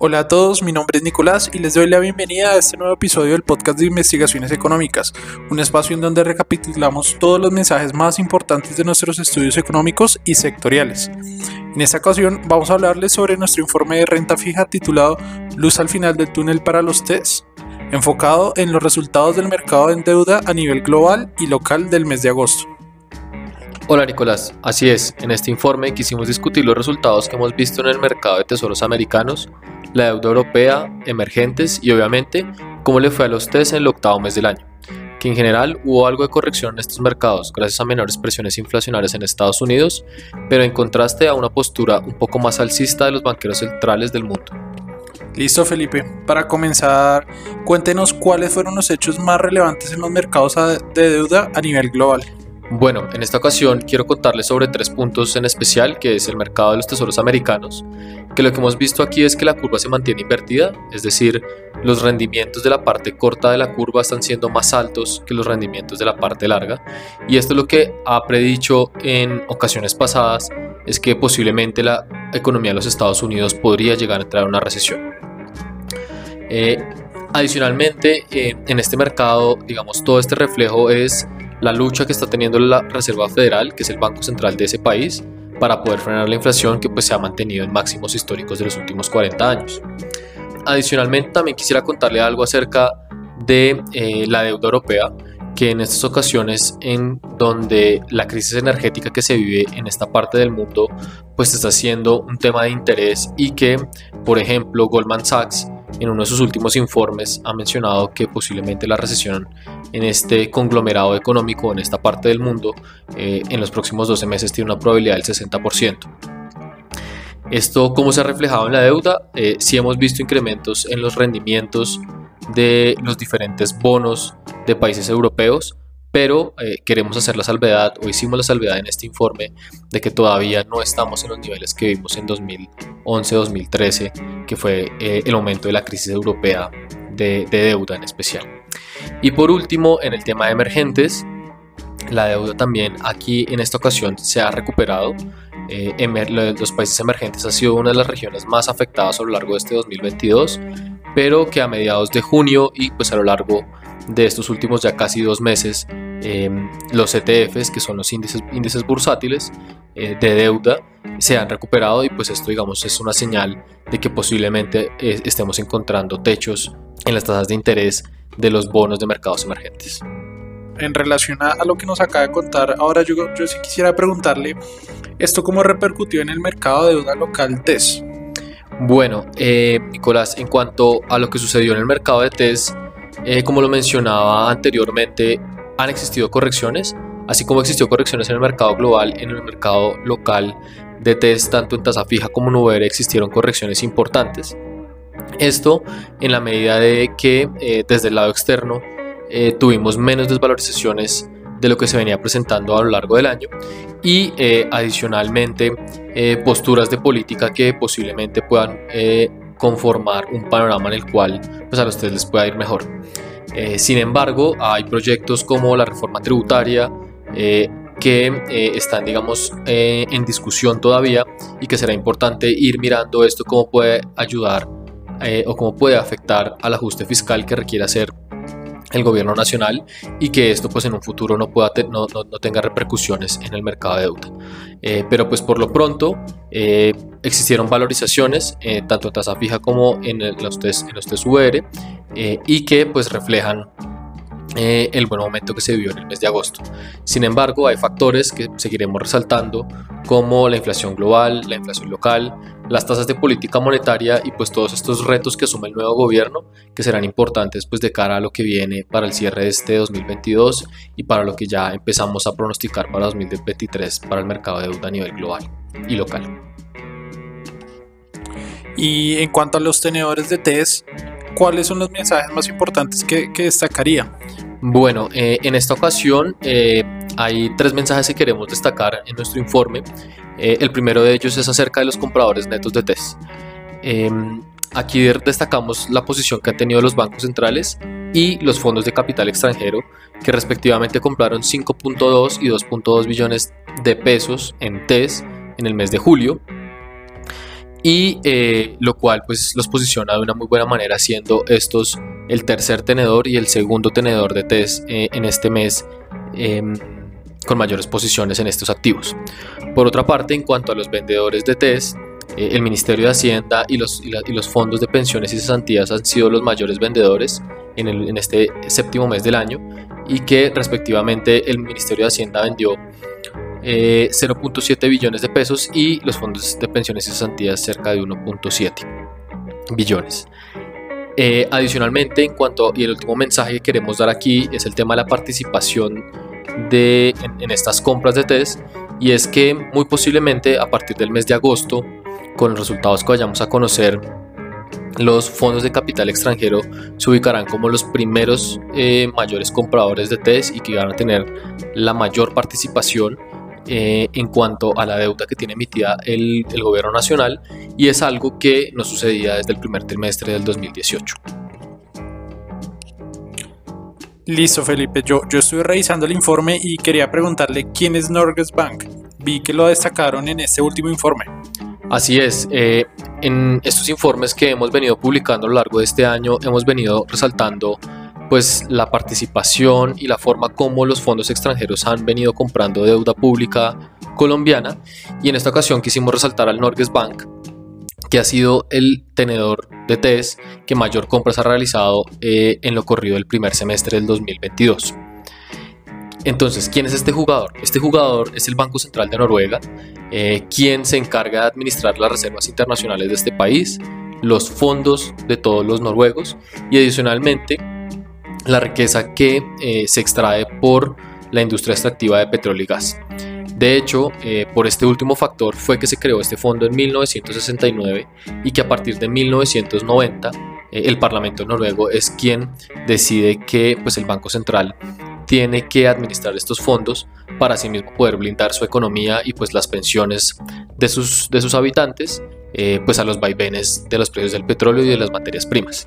Hola a todos, mi nombre es Nicolás y les doy la bienvenida a este nuevo episodio del podcast de investigaciones económicas, un espacio en donde recapitulamos todos los mensajes más importantes de nuestros estudios económicos y sectoriales. En esta ocasión vamos a hablarles sobre nuestro informe de renta fija titulado Luz al final del túnel para los TES, enfocado en los resultados del mercado en deuda a nivel global y local del mes de agosto. Hola Nicolás, así es, en este informe quisimos discutir los resultados que hemos visto en el mercado de tesoros americanos, la deuda europea, emergentes y obviamente cómo le fue a los TES en el octavo mes del año, que en general hubo algo de corrección en estos mercados gracias a menores presiones inflacionarias en Estados Unidos, pero en contraste a una postura un poco más alcista de los banqueros centrales del mundo. Listo Felipe, para comenzar, cuéntenos cuáles fueron los hechos más relevantes en los mercados de deuda a nivel global. Bueno, en esta ocasión quiero contarles sobre tres puntos en especial, que es el mercado de los tesoros americanos, que lo que hemos visto aquí es que la curva se mantiene invertida, es decir, los rendimientos de la parte corta de la curva están siendo más altos que los rendimientos de la parte larga, y esto es lo que ha predicho en ocasiones pasadas, es que posiblemente la economía de los Estados Unidos podría llegar a entrar en una recesión. Eh, adicionalmente, eh, en este mercado, digamos, todo este reflejo es la lucha que está teniendo la Reserva Federal, que es el banco central de ese país, para poder frenar la inflación que pues se ha mantenido en máximos históricos de los últimos 40 años. Adicionalmente también quisiera contarle algo acerca de eh, la deuda europea, que en estas ocasiones en donde la crisis energética que se vive en esta parte del mundo pues está siendo un tema de interés y que por ejemplo Goldman Sachs en uno de sus últimos informes ha mencionado que posiblemente la recesión en este conglomerado económico en esta parte del mundo eh, en los próximos 12 meses tiene una probabilidad del 60%. Esto, ¿cómo se ha reflejado en la deuda? Eh, sí hemos visto incrementos en los rendimientos de los diferentes bonos de países europeos, pero eh, queremos hacer la salvedad, o hicimos la salvedad en este informe, de que todavía no estamos en los niveles que vimos en 2011-2013, que fue eh, el aumento de la crisis europea de, deuda en especial. Y por último, en el tema de emergentes, la deuda también aquí en esta ocasión se ha recuperado. Eh, los países emergentes ha sido una de las regiones más afectadas a lo largo de este 2022, pero que a mediados de junio y pues a lo largo de estos últimos ya casi dos meses, em, los ETFs, que son los índices, índices bursátiles eh, de deuda, se han recuperado y pues esto digamos es una señal de que posiblemente eh, estemos encontrando techos en las tasas de interés de los bonos de mercados emergentes. En relación a, lo que nos acaba de contar, ahora yo, yo sí quisiera preguntarle, ¿esto cómo repercutió en el mercado de deuda local TES? Bueno, eh, Nicolás, en cuanto a lo que sucedió en el mercado de TES, eh, como lo mencionaba anteriormente, han existido correcciones, así como existió correcciones en el mercado global, en el mercado local de test, tanto en tasa fija como en VR, existieron correcciones importantes. Esto en la medida de que eh, desde el lado externo eh, tuvimos menos desvalorizaciones de lo que se venía presentando a lo largo del año y adicionalmente posturas de política que posiblemente puedan conformar un panorama en el cual pues, a ustedes les pueda ir mejor. Eh, sin embargo, hay proyectos como la reforma tributaria eh, que eh, están, digamos, en discusión todavía y que será importante ir mirando esto cómo puede ayudar o cómo puede afectar al ajuste fiscal que requiere hacer el gobierno nacional y que esto pues en un futuro no, pueda no, no, tenga repercusiones en el mercado de deuda. Eh, pero pues por lo pronto eh, existieron valorizaciones eh, tanto en tasa fija como en, los test, en los y que pues reflejan eh, el buen momento que se vivió en el mes de agosto. Sin embargo, hay factores que seguiremos resaltando como la inflación global, la inflación local, las tasas de política monetaria y pues todos estos retos que asume el nuevo gobierno que serán importantes pues de cara a lo que viene para el cierre de este 2022 y para lo que ya empezamos a pronosticar para 2023 para el mercado de deuda a nivel global y local. Y en cuanto a los tenedores de TES, ¿cuáles son los mensajes más importantes que, destacaría? Bueno, eh, en esta ocasión eh, hay tres mensajes que queremos destacar en nuestro informe. Eh, el primero de ellos es acerca de los compradores netos de TES. Em, aquí destacamos la posición que han tenido los bancos centrales y los fondos de capital extranjero, que respectivamente compraron 5.2 y 2.2 billones de pesos en TES en el mes de julio y lo cual pues los posiciona de una muy buena manera siendo estos el tercer tenedor y el segundo tenedor de test eh, en este mes em, con mayores posiciones en estos activos. Por otra parte, en cuanto a los vendedores de test, eh, el Ministerio de Hacienda y los, y, los fondos de pensiones y cesantías han sido los mayores vendedores en, en este séptimo mes del año y que respectivamente el Ministerio de Hacienda vendió 0.7 eh, billones de pesos y los fondos de pensiones y cesantías cerca de 1.7 billones. Eh, adicionalmente, en cuanto y el último mensaje que queremos dar aquí es el tema de la participación de, en, estas compras de test y es que muy posiblemente a partir del mes de agosto, con los resultados que vayamos a conocer, los fondos de capital extranjero se ubicarán como los primeros eh, mayores compradores de test y que van a tener la mayor participación eh, en cuanto a la deuda que tiene emitida el, gobierno nacional y es algo que no sucedía desde el primer trimestre del 2018. Listo, Felipe. Yo, yo estuve revisando el informe y quería preguntarle quién es Norges Bank. Vi que lo destacaron en este último informe. Así es, eh, en estos informes que hemos venido publicando a lo largo de este año hemos venido resaltando pues la participación y la forma como los fondos extranjeros han venido comprando deuda pública colombiana y en esta ocasión quisimos resaltar al Norges Bank que ha sido el tenedor de TES que mayor compras ha realizado eh, en lo corrido del primer semestre del 2022. Entonces, ¿quién es este jugador? Este jugador es el Banco Central de Noruega, eh, quien se encarga de administrar las reservas internacionales de este país, los fondos de todos los noruegos y adicionalmente la riqueza que eh, se extrae por la industria extractiva de petróleo y gas. De hecho, eh, por este último factor fue que se creó este fondo en 1969 y que a partir de 1990 eh, el Parlamento noruego es quien decide que pues, el Banco Central tiene que administrar estos fondos para así mismo poder blindar su economía y pues las pensiones de sus, de sus habitantes pues a los vaivenes de los precios del petróleo y de las materias primas.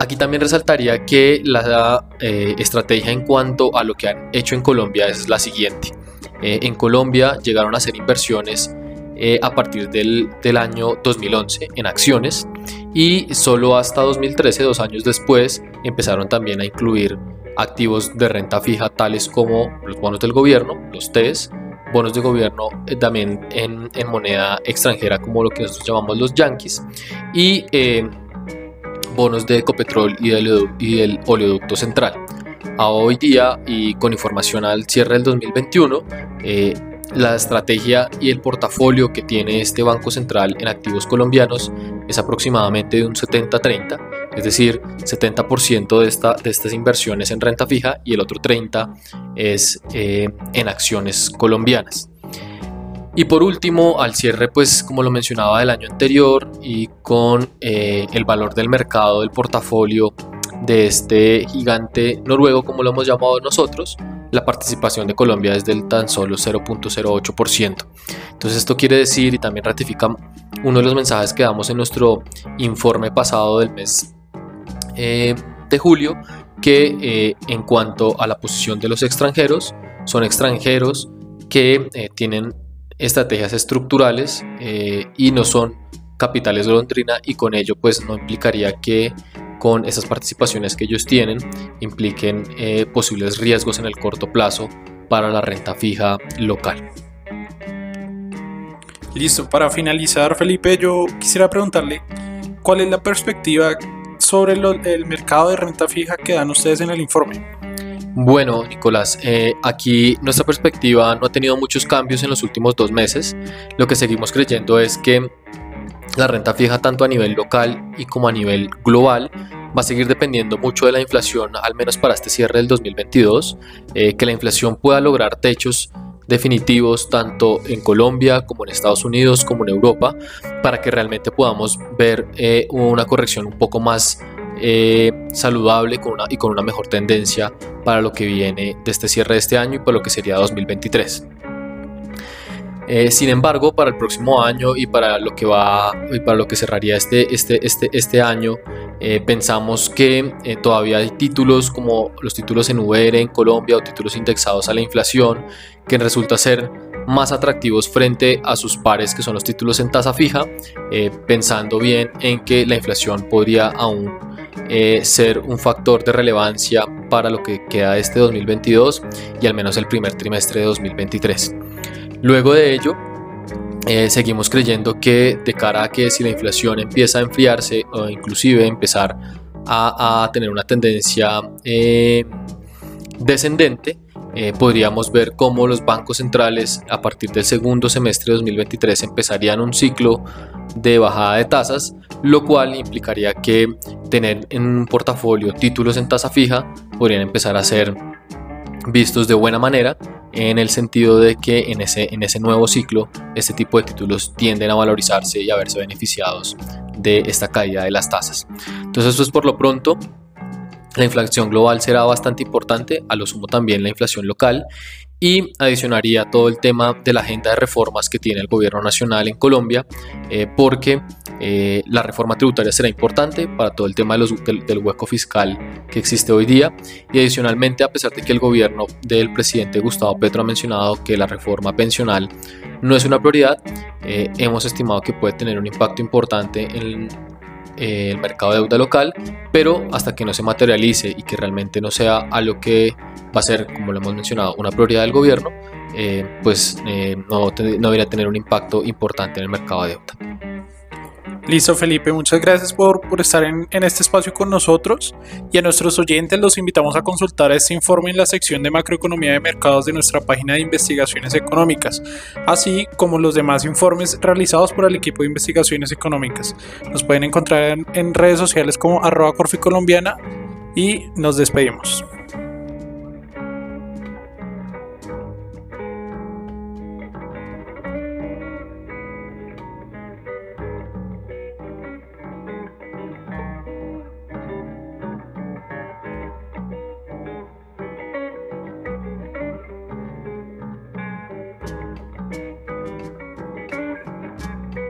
Aquí también resaltaría que la eh, estrategia en cuanto a lo que han hecho en Colombia es la siguiente. Eh, en Colombia llegaron a hacer inversiones eh, a partir del, del, año 2011 en acciones y solo hasta 2013, dos años después, empezaron también a incluir activos de renta fija tales como los bonos del gobierno, los TES, bonos de gobierno también en, en, moneda extranjera como lo que nosotros llamamos los yankees y bonos de Ecopetrol y del, oleoducto central. A hoy día y con información al cierre del 2021, eh, la estrategia y el portafolio que tiene este Banco Central en activos colombianos es aproximadamente de un 70-30, es decir, 70% de, esta, de estas inversiones en renta fija y el otro 30% es eh, en acciones colombianas. Y por último, al cierre, pues como lo mencionaba del año anterior y con eh, el valor del mercado del portafolio de este gigante noruego, como lo hemos llamado nosotros, la participación de Colombia es del tan solo 0.08%. Entonces esto quiere decir y también ratifica uno de los mensajes que damos en nuestro informe pasado del mes eh, de julio, que eh, en cuanto a la posición de los extranjeros, son extranjeros que tienen estrategias estructurales eh, y no son capitales de Londrina y con ello pues no implicaría que con esas participaciones que ellos tienen impliquen eh, posibles riesgos en el corto plazo para la renta fija local. Listo, para finalizar Felipe, yo quisiera preguntarle cuál es la perspectiva sobre el mercado de renta fija que dan ustedes en el informe. Bueno, Nicolás, eh, aquí nuestra perspectiva no ha tenido muchos cambios en los últimos dos meses. Lo que seguimos creyendo es que la renta fija tanto a nivel local y como a nivel global va a seguir dependiendo mucho de la inflación, al menos para este cierre del 2022, eh, que la inflación pueda lograr techos definitivos tanto en Colombia como en Estados Unidos como en Europa para que realmente podamos ver eh, una corrección un poco más eh, saludable con una, y con una mejor tendencia para lo que viene de este cierre de este año y para lo que sería 2023. Eh, sin embargo, para el próximo año y para lo que va y para lo que cerraría este, este, este, este año, eh, pensamos que todavía hay títulos como los títulos en VR en Colombia o títulos indexados a la inflación que resulta ser más atractivos frente a sus pares que son los títulos en tasa fija, eh, pensando bien en que la inflación podría aún eh, ser un factor de relevancia para lo que queda este 2022 y al menos el primer trimestre de 2023. Luego de ello, eh, seguimos creyendo que de cara a que si la inflación empieza a enfriarse o inclusive empezar a, tener una tendencia descendente, eh, podríamos ver cómo los bancos centrales a partir del segundo semestre de 2023 empezarían un ciclo de bajada de tasas, lo cual implicaría que tener en un portafolio títulos en tasa fija podrían empezar a ser vistos de buena manera en el sentido de que en ese, en ese nuevo ciclo este tipo de títulos tienden a valorizarse y a verse beneficiados de esta caída de las tasas. Entonces esto es por lo pronto la inflación global será bastante importante, a lo sumo también la inflación local y adicionaría todo el tema de la agenda de reformas que tiene el gobierno nacional en Colombia, eh, porque eh, la reforma tributaria será importante para todo el tema del, hueco fiscal que existe hoy día. Y adicionalmente a pesar de que el gobierno del presidente Gustavo Petro ha mencionado que la reforma pensional no es una prioridad, eh, hemos estimado que puede tener un impacto importante en eh, el mercado de deuda local, pero hasta que no se materialice y que realmente no sea algo que va a ser, como lo hemos mencionado, una prioridad del gobierno, eh, pues eh, no, no debería tener un impacto importante en el mercado de deuda. Listo, Felipe, muchas gracias por, estar en, este espacio con nosotros y a nuestros oyentes los invitamos a consultar este informe en la sección de macroeconomía de mercados de nuestra página de investigaciones económicas, así como los demás informes realizados por el equipo de investigaciones económicas. Nos pueden encontrar en, redes sociales como arroba corficolombiana y nos despedimos.